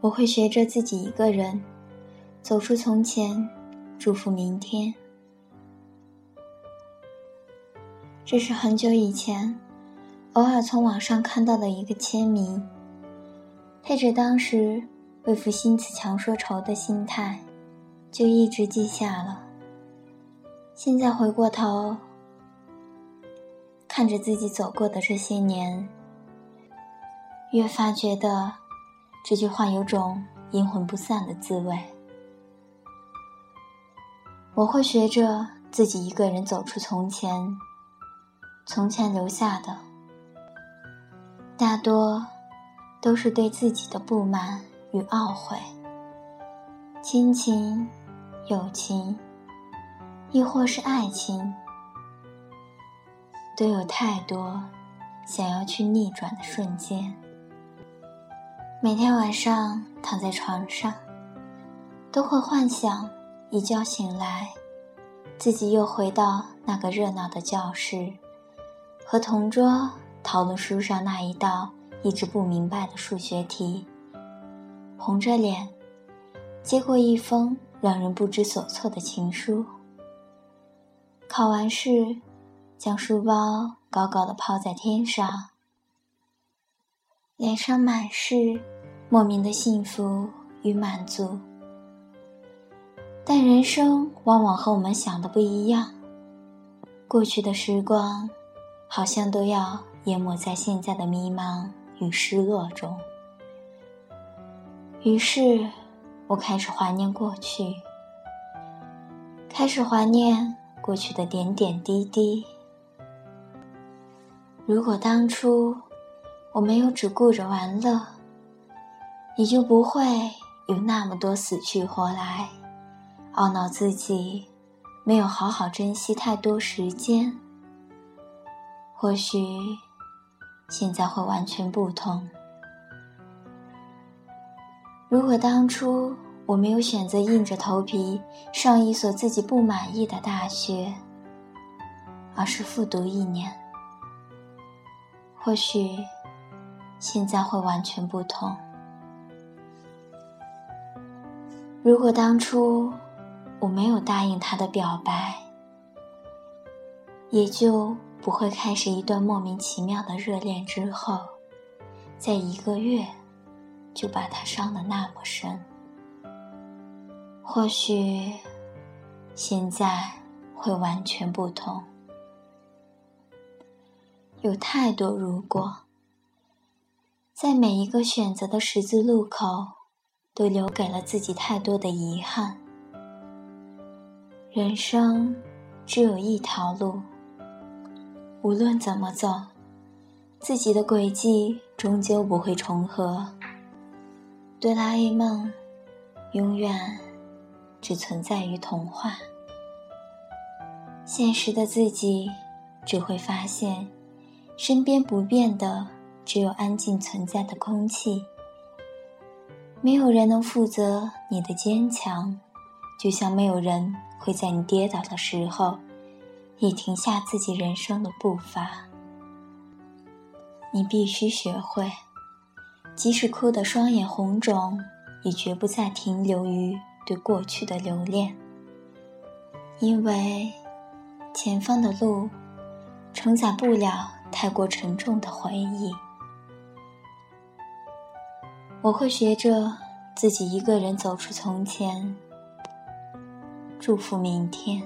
我会学着自己一个人走出从前，祝福明天。这是很久以前，偶尔从网上看到的一个签名，配着当时为赋新词强说愁的心态，就一直记下了。现在回过头，看着自己走过的这些年，越发觉得。这句话有种阴魂不散的滋味。我会学着自己一个人走出从前，从前留下的大多都是对自己的不满与懊悔。亲情、友情，亦或是爱情，都有太多想要去逆转的瞬间。每天晚上躺在床上，都会幻想一觉醒来，自己又回到那个热闹的教室，和同桌讨论书上那一道一直不明白的数学题，红着脸接过一封让人不知所措的情书。考完试，将书包高高的抛在天上。脸上满是莫名的幸福与满足，但人生往往和我们想的不一样。过去的时光，好像都要淹没在现在的迷茫与失落中。于是，我开始怀念过去，开始怀念过去的点点滴滴。如果当初……我没有只顾着玩乐，也就不会有那么多死去活来，懊恼自己没有好好珍惜太多时间。或许现在会完全不同。如果当初我没有选择硬着头皮上一所自己不满意的大学，而是复读一年，或许。现在会完全不同。如果当初我没有答应他的表白，也就不会开始一段莫名其妙的热恋，之后，在一个月就把他伤得那么深。或许现在会完全不同。有太多如果。在每一个选择的十字路口，都留给了自己太多的遗憾。人生只有一条路，无论怎么走，自己的轨迹终究不会重合。哆啦 A 梦永远只存在于童话，现实的自己只会发现，身边不变的。只有安静存在的空气，没有人能负责你的坚强，就像没有人会在你跌倒的时候，也停下自己人生的步伐。你必须学会，即使哭得双眼红肿，也绝不再停留于对过去的留恋，因为前方的路承载不了太过沉重的回忆。我会学着自己一个人走出从前，祝福明天。